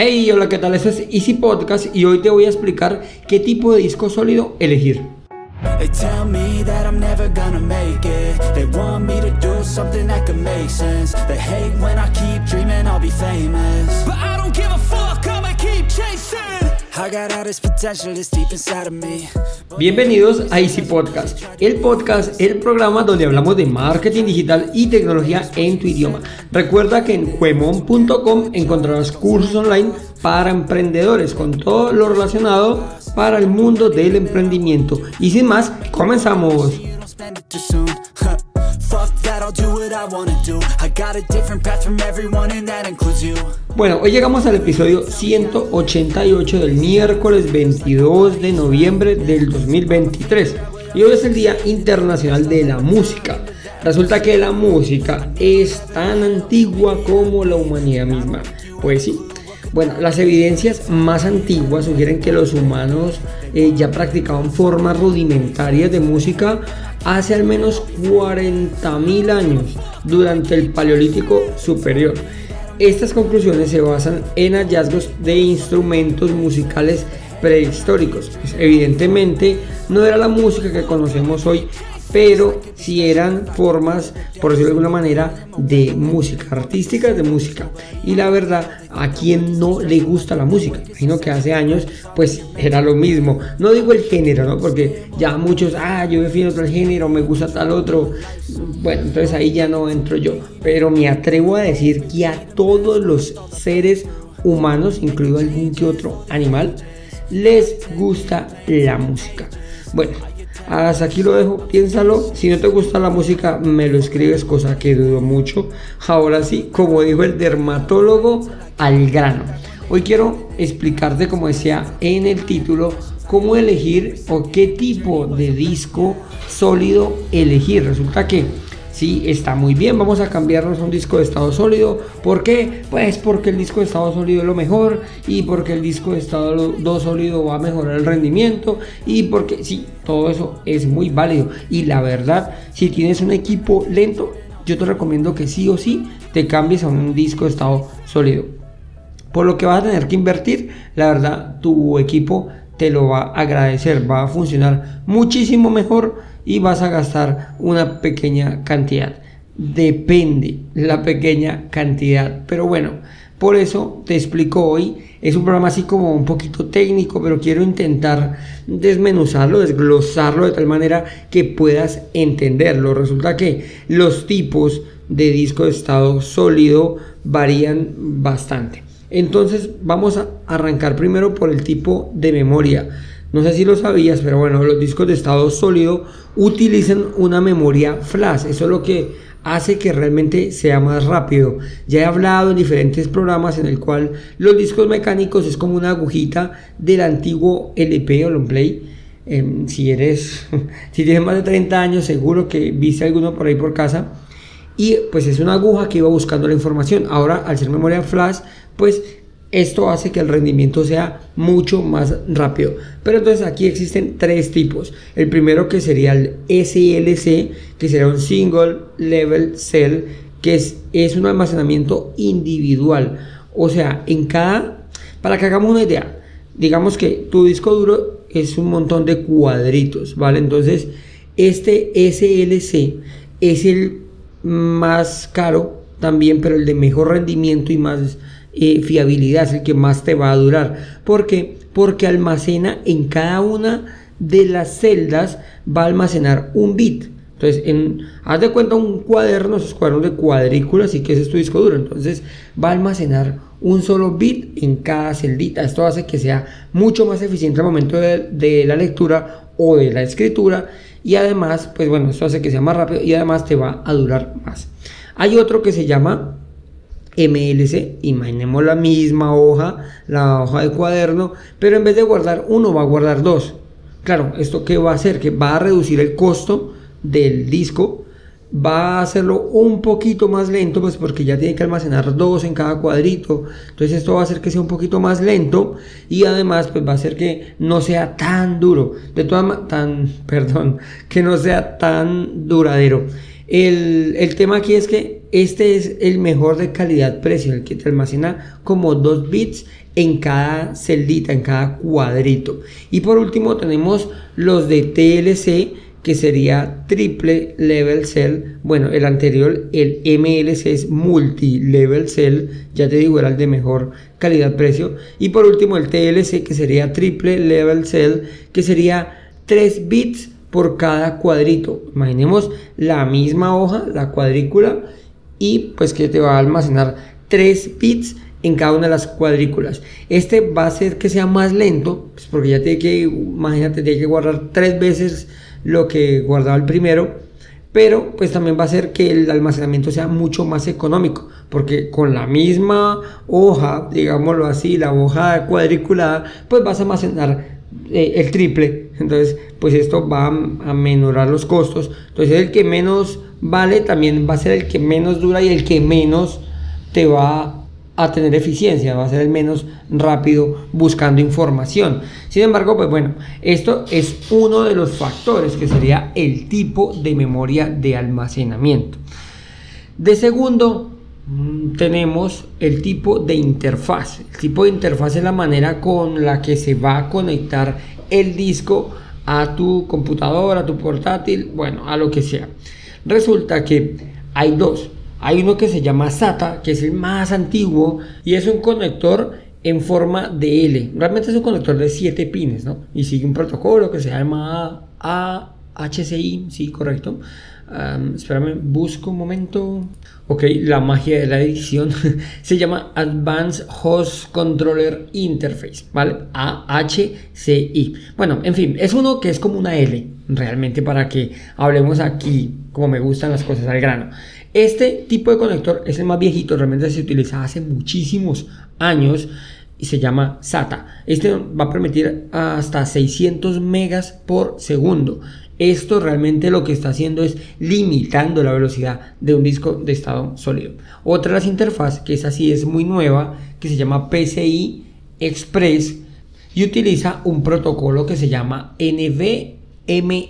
Hey, hola, ¿qué tal? Esto es Easy Podcast y hoy te voy a explicar qué tipo de disco sólido elegir. Bienvenidos a Easy Podcast, el podcast, el programa donde hablamos de marketing digital y tecnología en tu idioma. Recuerda que en juemon.com encontrarás cursos online para emprendedores con todo lo relacionado para el mundo del emprendimiento. Y sin más, comenzamos. Bueno, hoy llegamos al episodio 188 del miércoles 22 de noviembre del 2023. Y hoy es el Día Internacional de la Música. Resulta que la música es tan antigua como la humanidad misma. Pues sí, bueno, las evidencias más antiguas sugieren que los humanos eh, ya practicaban formas rudimentarias de música hace al menos 40.000 años durante el Paleolítico Superior. Estas conclusiones se basan en hallazgos de instrumentos musicales prehistóricos. Pues, evidentemente no era la música que conocemos hoy, pero si eran formas, por decirlo de alguna manera, de música, artísticas de música. Y la verdad, a quien no le gusta la música, imagino que hace años, pues era lo mismo. No digo el género, ¿no? Porque ya muchos, ah, yo defino otro género, me gusta tal otro. Bueno, entonces ahí ya no entro yo. Pero me atrevo a decir que a todos los seres humanos, incluido algún que otro animal, les gusta la música. Bueno, hasta aquí lo dejo, piénsalo. Si no te gusta la música, me lo escribes, cosa que dudo mucho. Ahora sí, como dijo el dermatólogo, al grano. Hoy quiero explicarte, como decía en el título, cómo elegir o qué tipo de disco sólido elegir. Resulta que Sí, está muy bien, vamos a cambiarnos a un disco de estado sólido. ¿Por qué? Pues porque el disco de estado sólido es lo mejor y porque el disco de estado sólido va a mejorar el rendimiento y porque sí, todo eso es muy válido. Y la verdad, si tienes un equipo lento, yo te recomiendo que sí o sí te cambies a un disco de estado sólido. Por lo que vas a tener que invertir, la verdad, tu equipo te lo va a agradecer, va a funcionar muchísimo mejor y vas a gastar una pequeña cantidad. Depende la pequeña cantidad, pero bueno, por eso te explico hoy. Es un programa así como un poquito técnico, pero quiero intentar desmenuzarlo, desglosarlo de tal manera que puedas entenderlo. Resulta que los tipos de disco de estado sólido varían bastante. Entonces vamos a arrancar primero por el tipo de memoria. No sé si lo sabías, pero bueno, los discos de estado sólido utilizan una memoria flash. Eso es lo que hace que realmente sea más rápido. Ya he hablado en diferentes programas en el cual los discos mecánicos es como una agujita del antiguo LP o long play. Em, si eres, si tienes más de 30 años, seguro que viste alguno por ahí por casa. Y pues es una aguja que iba buscando la información. Ahora, al ser memoria flash, pues esto hace que el rendimiento sea mucho más rápido. Pero entonces aquí existen tres tipos. El primero que sería el SLC, que sería un Single Level Cell, que es, es un almacenamiento individual. O sea, en cada... Para que hagamos una idea, digamos que tu disco duro es un montón de cuadritos, ¿vale? Entonces, este SLC es el más caro también, pero el de mejor rendimiento y más fiabilidad, es el que más te va a durar. ¿Por qué? Porque almacena en cada una de las celdas, va a almacenar un bit. Entonces, en, haz de cuenta un cuaderno, esos cuadernos de cuadrículas, y que ese es tu disco duro. Entonces, va a almacenar un solo bit en cada celdita. Esto hace que sea mucho más eficiente al momento de la lectura o de la escritura. Y además, pues bueno, esto hace que sea más rápido y además te va a durar más. Hay otro que se llama MLC, imaginemos la misma hoja, la hoja de cuaderno, pero en vez de guardar uno va a guardar dos. Claro, ¿esto qué va a hacer? Que va a reducir el costo del disco, va a hacerlo un poquito más lento, pues porque ya tiene que almacenar dos en cada cuadrito, entonces esto va a hacer que sea un poquito más lento y además pues va a hacer que no sea tan duro, de todas tan, perdón, que no sea tan duradero. El, el, tema aquí es que este es el mejor de calidad-precio, el que te almacena como 2 bits en cada celdita, en cada cuadrito. Y por último tenemos los de TLC que sería triple level cell. Bueno, el anterior, el MLC es multi level cell, ya te digo, era el de mejor calidad-precio. Y por último, el TLC, que sería triple level cell, que sería 3 bits por cada cuadrito. Imaginemos la misma hoja, la cuadrícula, y pues que te va a almacenar 3 bits en cada una de las cuadrículas. Este va a hacer que sea más lento, pues porque ya tiene que, imagínate, tiene que guardar tres veces lo que guardaba el primero, pero pues también va a hacer que el almacenamiento sea mucho más económico, porque con la misma hoja, digámoslo así, la hoja cuadriculada, pues vas a almacenar eh, el triple, entonces pues esto va a, a menorar los costos, entonces el que menos vale también va a ser el que menos dura y el que menos te va a tener eficiencia, va a ser el menos rápido buscando información. Sin embargo, pues bueno, esto es uno de los factores que sería el tipo de memoria de almacenamiento. De segundo, tenemos el tipo de interfaz. El tipo de interfaz es la manera con la que se va a conectar el disco a tu computadora, a tu portátil, bueno, a lo que sea. Resulta que hay dos. Hay uno que se llama SATA, que es el más antiguo y es un conector en forma de L. Realmente es un conector de 7 pines, ¿no? Y sigue un protocolo que se llama AHCI, sí, correcto. espérame, busco un momento. Ok, la magia de la edición se llama Advanced Host Controller Interface, ¿vale? AHCI. Bueno, en fin, es uno que es como una L, realmente para que hablemos aquí, como me gustan las cosas al grano. Este tipo de conector es el más viejito, realmente se utiliza hace muchísimos años y se llama SATA. Este va a permitir hasta 600 megas por segundo. Esto realmente lo que está haciendo es limitando la velocidad de un disco de estado sólido. Otra de las interfaces, que es así, es muy nueva, que se llama PCI Express y utiliza un protocolo que se llama NVMe,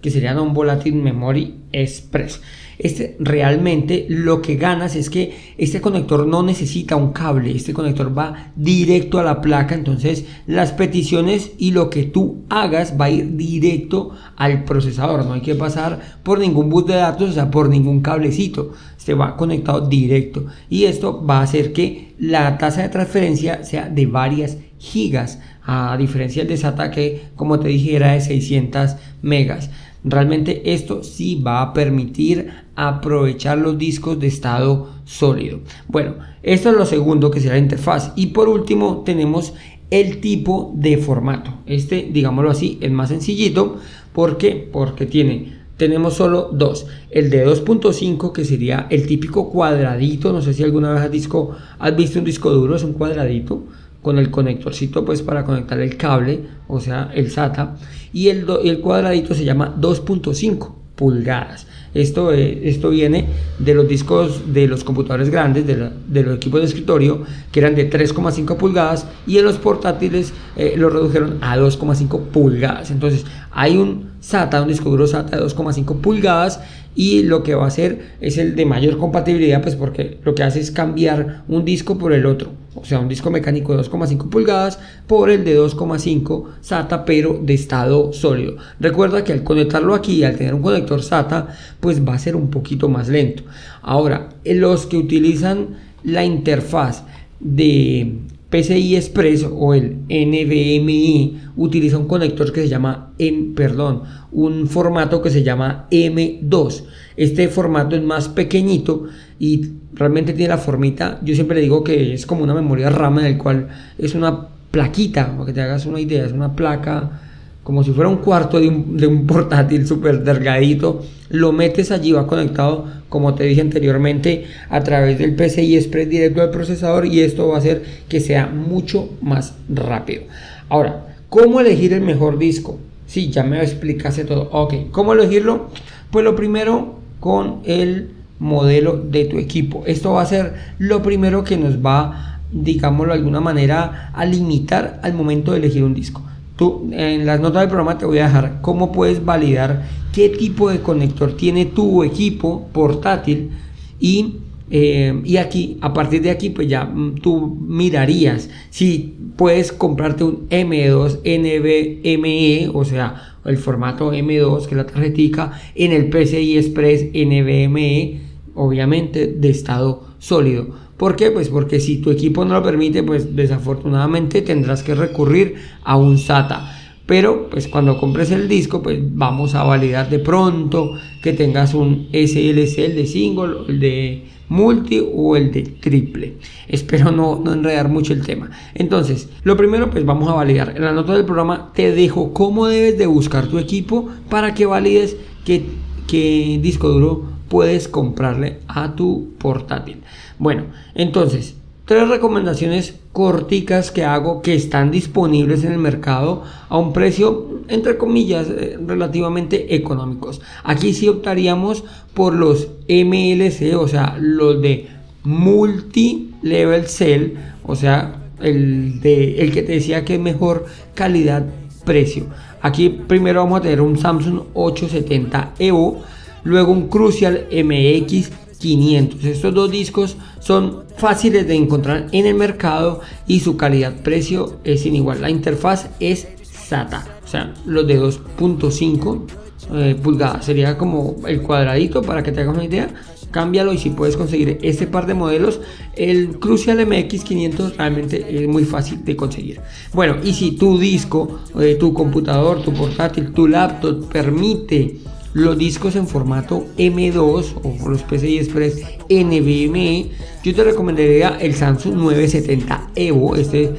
que sería Non-Volatile Memory Express. Este realmente lo que ganas es que este conector no necesita un cable, este conector va directo a la placa, entonces las peticiones y lo que tú hagas va a ir directo al procesador, no hay que pasar por ningún bus de datos, o sea, por ningún cablecito, se va conectado directo. Y esto va a hacer que la tasa de transferencia sea de varias gigas a diferencia de SATA que como te dije era de 600 megas. Realmente esto sí va a permitir aprovechar los discos de estado sólido. Bueno, esto es lo segundo que será la interfaz. Y por último tenemos el tipo de formato. Este, digámoslo así, es más sencillito. ¿Por qué? Porque tiene tenemos solo dos. El de 2.5 que sería el típico cuadradito. No sé si alguna vez has, disco, has visto un disco duro, es un cuadradito con el conectorcito pues para conectar el cable, o sea el SATA. Y el, el cuadradito se llama 2.5 pulgadas. Esto, eh, esto viene de los discos de los computadores grandes, de, los equipos de escritorio, que eran de 3,5 pulgadas, y en los portátiles eh, lo redujeron a 2,5 pulgadas. Entonces, hay un SATA, un disco duro SATA de 2,5 pulgadas, y lo que va a hacer es el de mayor compatibilidad, pues porque lo que hace es cambiar un disco por el otro, o sea, un disco mecánico de 2,5 pulgadas por el de 2,5 SATA, pero de estado sólido. Recuerda que al conectarlo aquí, al tener un conector SATA, pues va a ser un poquito más lento. Ahora, los que utilizan la interfaz de PCI Express o el NVMe utiliza un conector que se llama perdón, un formato que se llama M2. Este formato es más pequeñito y realmente tiene la formita, yo siempre le digo que es como una memoria RAM en el cual es una plaquita, para que te hagas una idea, es una placa como si fuera un cuarto de un, portátil súper delgadito, lo metes allí, va conectado, como te dije anteriormente, a través del PCI Express directo al procesador y esto va a hacer que sea mucho más rápido. Ahora, ¿cómo elegir el mejor disco? Sí, ya me explicaste todo. Ok, ¿cómo elegirlo? Pues lo primero con el modelo de tu equipo. Esto va a ser lo primero que nos va, digámoslo de alguna manera, a limitar al momento de elegir un disco Tú, en las notas del programa te voy a dejar cómo puedes validar qué tipo de conector tiene tu equipo portátil y, eh, y aquí, a partir de aquí, pues ya mm, tú mirarías si puedes comprarte un M2 NVMe, o sea, el formato M2 que es la tarjetica, en el PCI Express NVMe, obviamente de estado sólido. ¿Por qué? Pues porque si tu equipo no lo permite, pues desafortunadamente tendrás que recurrir a un SATA. Pero pues cuando compres el disco pues vamos a validar de pronto que tengas un SLC el de single el de multi o el de triple. Espero no, no enredar mucho el tema. Entonces lo primero pues vamos a validar. En la nota del programa te dejo cómo debes de buscar tu equipo para que valides qué, qué disco duro puedes comprarle a tu portátil. Bueno entonces tres recomendaciones corticas que hago que están disponibles en el mercado a un precio entre comillas eh, relativamente económicos. Aquí sí optaríamos por los MLC o sea los de multi level cell o sea el de el que te decía que es mejor calidad precio aquí primero vamos a tener un Samsung 870 EVO luego un Crucial MX 500 estos dos discos son fáciles de encontrar en el mercado y su calidad-precio es sin igual. La interfaz es SATA, o sea, los de 2.5 eh, pulgadas. Sería como el cuadradito para que te hagas una idea. Cámbialo y si puedes conseguir este par de modelos, el Crucial MX500 realmente es muy fácil de conseguir. Bueno, y si tu disco, eh, tu computador, tu portátil, tu laptop permite los discos en formato M2 o los PCI Express NVMe, yo te recomendaría el Samsung 970 Evo, este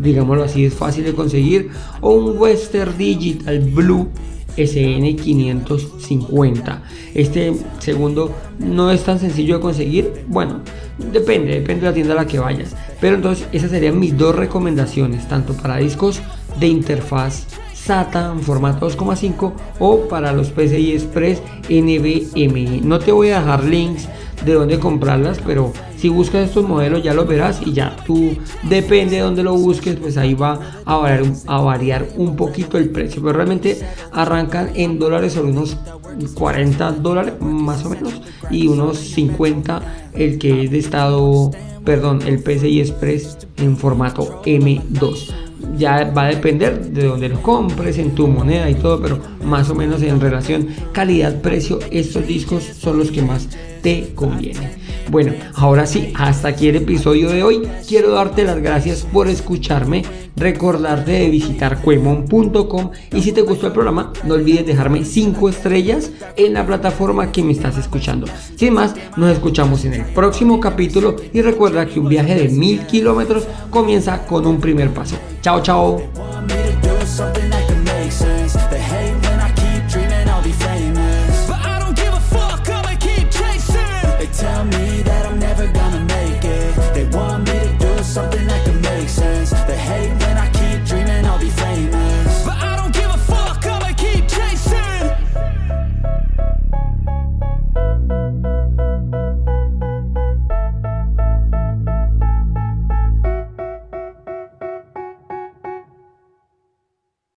digámoslo así es fácil de conseguir, o un Western Digital Blue SN550. Este segundo no es tan sencillo de conseguir. Bueno, depende, depende de la tienda a la que vayas. Pero entonces esas serían mis dos recomendaciones, tanto para discos de interfaz SATA en formato 2,5 o para los PCI Express NVMe. No te voy a dejar links de dónde comprarlas, pero si buscas estos modelos ya los verás y ya tú depende de dónde lo busques, pues ahí va a variar, a variar un poquito el precio, pero realmente arrancan en dólares sobre unos 40 dólares más o menos y unos 50 el que es de estado, perdón, el PCI Express en formato M2 ya va a depender de donde lo compres, en tu moneda y todo, pero más o menos en relación calidad-precio, estos discos son los que más te convienen. Bueno, ahora sí, hasta aquí el episodio de hoy. Quiero darte las gracias por escucharme, recordarte de visitar cuemon.com y si te gustó el programa, no olvides dejarme 5 estrellas en la plataforma que me estás escuchando. Sin más, nos escuchamos en el próximo capítulo y recuerda que un viaje de mil kilómetros comienza con un primer paso. Chao, chao.